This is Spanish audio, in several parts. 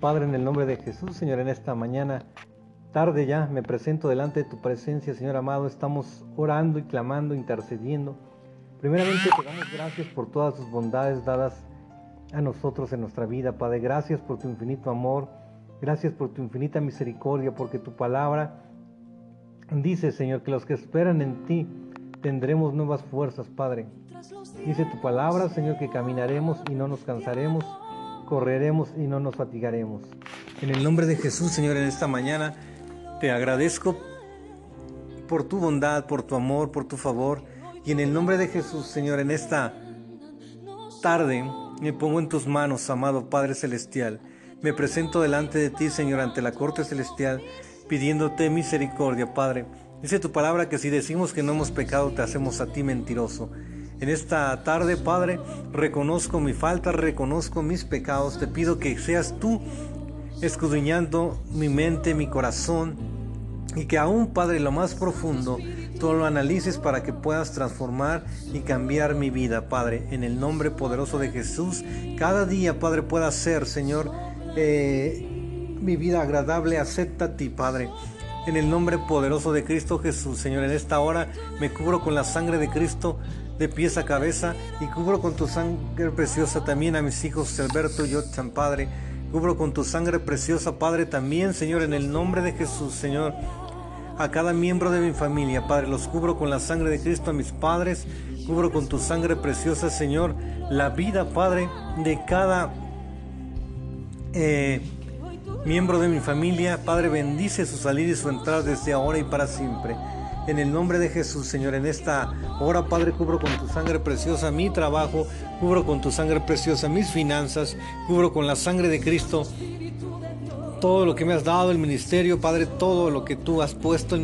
Padre, en el nombre de Jesús, Señor, en esta mañana, tarde ya, me presento delante de tu presencia, Señor amado. Estamos orando y clamando, intercediendo. Primeramente, te damos gracias por todas tus bondades dadas a nosotros en nuestra vida, Padre. Gracias por tu infinito amor. Gracias por tu infinita misericordia, porque tu palabra dice, Señor, que los que esperan en ti tendremos nuevas fuerzas, Padre. Dice tu palabra, Señor, que caminaremos y no nos cansaremos, correremos y no nos fatigaremos. En el nombre de Jesús, Señor, en esta mañana te agradezco por tu bondad, por tu amor, por tu favor. Y en el nombre de Jesús, Señor, en esta tarde me pongo en tus manos, amado Padre Celestial. Me presento delante de ti, Señor, ante la corte celestial, pidiéndote misericordia, Padre. Dice tu palabra que si decimos que no hemos pecado, te hacemos a ti mentiroso. En esta tarde, Padre, reconozco mi falta, reconozco mis pecados. Te pido que seas tú escudriñando mi mente, mi corazón, y que aún, Padre, lo más profundo, tú lo analices para que puedas transformar y cambiar mi vida, Padre. En el nombre poderoso de Jesús, cada día, Padre, pueda ser, Señor, eh, mi vida agradable. Acepta a ti, Padre. En el nombre poderoso de Cristo Jesús, Señor, en esta hora me cubro con la sangre de Cristo de pies a cabeza y cubro con tu sangre preciosa también a mis hijos Alberto y San Padre. Cubro con tu sangre preciosa, Padre, también, Señor, en el nombre de Jesús, Señor, a cada miembro de mi familia, Padre. Los cubro con la sangre de Cristo a mis padres. Cubro con tu sangre preciosa, Señor, la vida, Padre, de cada eh, miembro de mi familia. Padre, bendice su salir y su entrar desde ahora y para siempre. En el nombre de Jesús, Señor, en esta hora, Padre, cubro con tu sangre preciosa mi trabajo, cubro con tu sangre preciosa mis finanzas, cubro con la sangre de Cristo todo lo que me has dado, el ministerio, Padre, todo lo que tú has puesto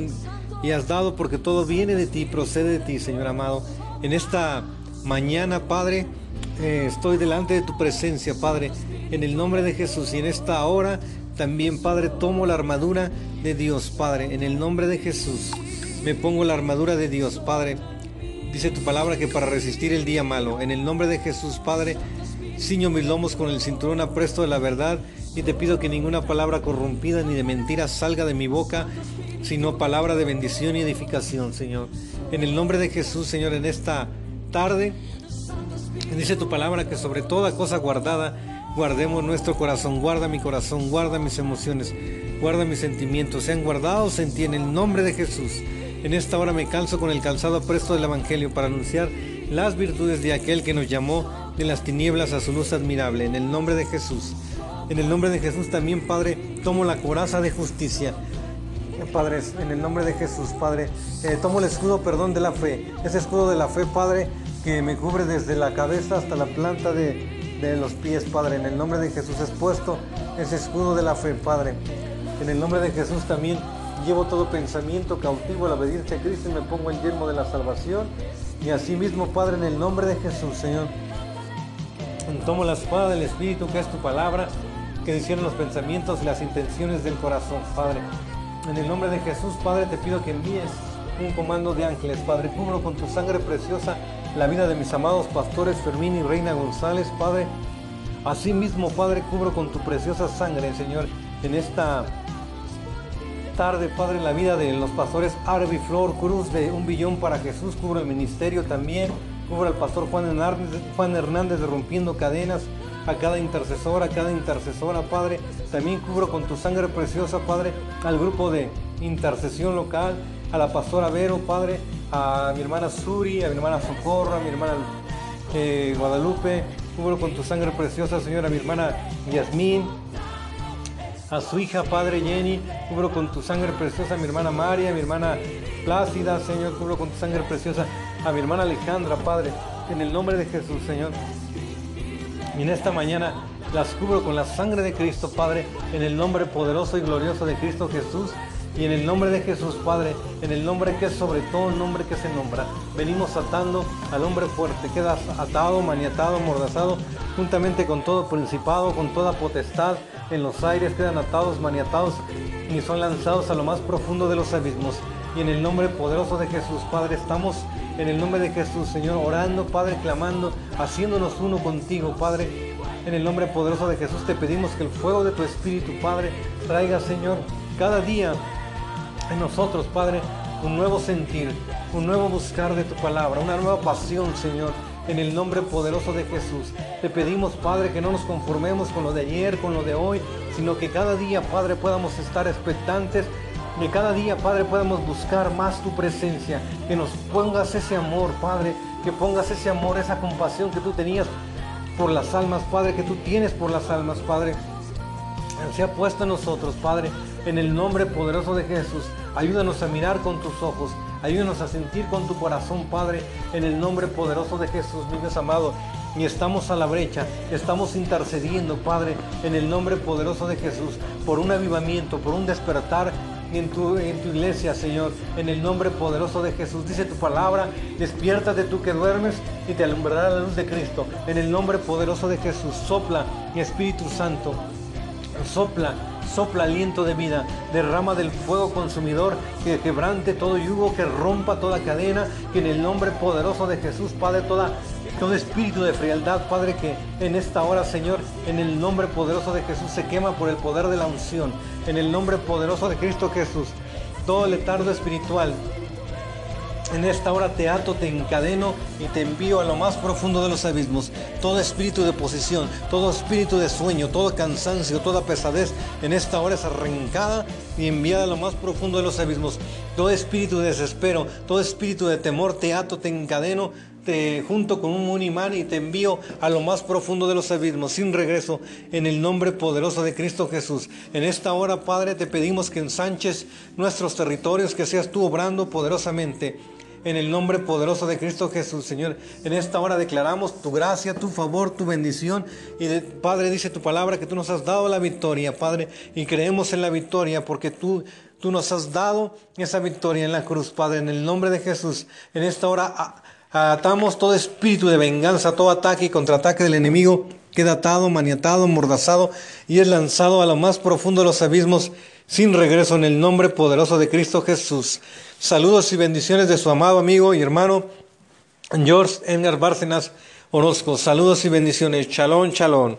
y has dado, porque todo viene de ti, procede de ti, Señor amado. En esta mañana, Padre, eh, estoy delante de tu presencia, Padre, en el nombre de Jesús. Y en esta hora también, Padre, tomo la armadura de Dios, Padre, en el nombre de Jesús me pongo la armadura de Dios, Padre. Dice tu palabra que para resistir el día malo, en el nombre de Jesús, Padre, ciño mis lomos con el cinturón apresto de la verdad y te pido que ninguna palabra corrompida ni de mentira salga de mi boca, sino palabra de bendición y edificación, Señor. En el nombre de Jesús, Señor, en esta tarde, dice tu palabra que sobre toda cosa guardada, guardemos nuestro corazón, guarda mi corazón, guarda mis emociones, guarda mis sentimientos, sean guardados en ti en el nombre de Jesús. En esta hora me calzo con el calzado presto del Evangelio para anunciar las virtudes de aquel que nos llamó de las tinieblas a su luz admirable, en el nombre de Jesús. En el nombre de Jesús también, Padre, tomo la coraza de justicia. Padre, en el nombre de Jesús, Padre, eh, tomo el escudo, perdón, de la fe. Ese escudo de la fe, Padre, que me cubre desde la cabeza hasta la planta de, de los pies, Padre. En el nombre de Jesús es puesto ese escudo de la fe, Padre. En el nombre de Jesús también Llevo todo pensamiento cautivo a la obediencia a Cristo y me pongo el yermo de la salvación. Y asimismo, Padre, en el nombre de Jesús, Señor, tomo la espada del Espíritu, que es tu palabra, que hicieron los pensamientos y las intenciones del corazón, Padre. En el nombre de Jesús, Padre, te pido que envíes un comando de ángeles, Padre. Cubro con tu sangre preciosa la vida de mis amados pastores Fermín y Reina González, Padre. Asimismo, Padre, cubro con tu preciosa sangre, Señor, en esta tarde, Padre, la vida de los pastores Arby Flor Cruz de Un Billón para Jesús, cubro el ministerio también, cubro al pastor Juan Hernández, Juan Hernández de Rompiendo Cadenas, a cada intercesora, a cada intercesora, Padre, también cubro con tu sangre preciosa, Padre, al grupo de intercesión local, a la pastora Vero, Padre, a mi hermana Suri, a mi hermana Socorro, a mi hermana eh, Guadalupe, cubro con tu sangre preciosa, Señor, a mi hermana Yasmín, a su hija, Padre Jenny, cubro con tu sangre preciosa a mi hermana María, a mi hermana Plácida, Señor, cubro con tu sangre preciosa a mi hermana Alejandra, Padre, en el nombre de Jesús, Señor. Y en esta mañana las cubro con la sangre de Cristo, Padre, en el nombre poderoso y glorioso de Cristo Jesús. Y en el nombre de Jesús, Padre, en el nombre que es sobre todo el nombre que se nombra, venimos atando al hombre fuerte. Queda atado, maniatado, mordazado, juntamente con todo principado, con toda potestad en los aires, quedan atados, maniatados y son lanzados a lo más profundo de los abismos. Y en el nombre poderoso de Jesús, Padre, estamos en el nombre de Jesús, Señor, orando, Padre, clamando, haciéndonos uno contigo, Padre, En el nombre poderoso de Jesús te pedimos que el fuego de tu Espíritu, Padre, traiga, Señor, cada día nosotros, Padre, un nuevo sentir, un nuevo buscar de tu palabra, una nueva pasión, Señor. En el nombre poderoso de Jesús. Te pedimos, Padre, que no nos conformemos con lo de ayer, con lo de hoy, sino que cada día, Padre, podamos estar expectantes que cada día, Padre, podamos buscar más tu presencia, que nos pongas ese amor, Padre, que pongas ese amor, esa compasión que tú tenías por las almas, Padre, que tú tienes por las almas, Padre. Se ha puesto en nosotros, Padre, en el nombre poderoso de Jesús. Ayúdanos a mirar con tus ojos, ayúdanos a sentir con tu corazón, Padre, en el nombre poderoso de Jesús, mi amado. Y estamos a la brecha, estamos intercediendo, Padre, en el nombre poderoso de Jesús, por un avivamiento, por un despertar en tu, en tu iglesia, Señor, en el nombre poderoso de Jesús. Dice tu palabra, despiértate tú que duermes y te alumbrará la luz de Cristo. En el nombre poderoso de Jesús, sopla Espíritu Santo, sopla sopla aliento de vida, derrama del fuego consumidor que quebrante todo yugo, que rompa toda cadena, que en el nombre poderoso de Jesús, Padre, toda todo espíritu de frialdad, Padre, que en esta hora, Señor, en el nombre poderoso de Jesús se quema por el poder de la unción, en el nombre poderoso de Cristo Jesús, todo letardo espiritual, en esta hora te ato, te encadeno y te envío a lo más profundo de los abismos. Todo espíritu de posición, todo espíritu de sueño, todo cansancio, toda pesadez, en esta hora es arrancada y enviada a lo más profundo de los abismos. Todo espíritu de desespero, todo espíritu de temor, te ato, te encadeno, te junto con un imán y te envío a lo más profundo de los abismos, sin regreso, en el nombre poderoso de Cristo Jesús. En esta hora, Padre, te pedimos que ensanches nuestros territorios, que seas tú obrando poderosamente en el nombre poderoso de Cristo Jesús, Señor. En esta hora declaramos tu gracia, tu favor, tu bendición. Y Padre, dice tu palabra que tú nos has dado la victoria, Padre, y creemos en la victoria porque tú, tú nos has dado esa victoria en la cruz, Padre, en el nombre de Jesús. En esta hora atamos todo espíritu de venganza, todo ataque y contraataque del enemigo. Queda atado, maniatado, mordazado y es lanzado a lo más profundo de los abismos sin regreso en el nombre poderoso de Cristo Jesús. Saludos y bendiciones de su amado amigo y hermano George Enger Bárcenas Orozco. Saludos y bendiciones. Chalón, chalón.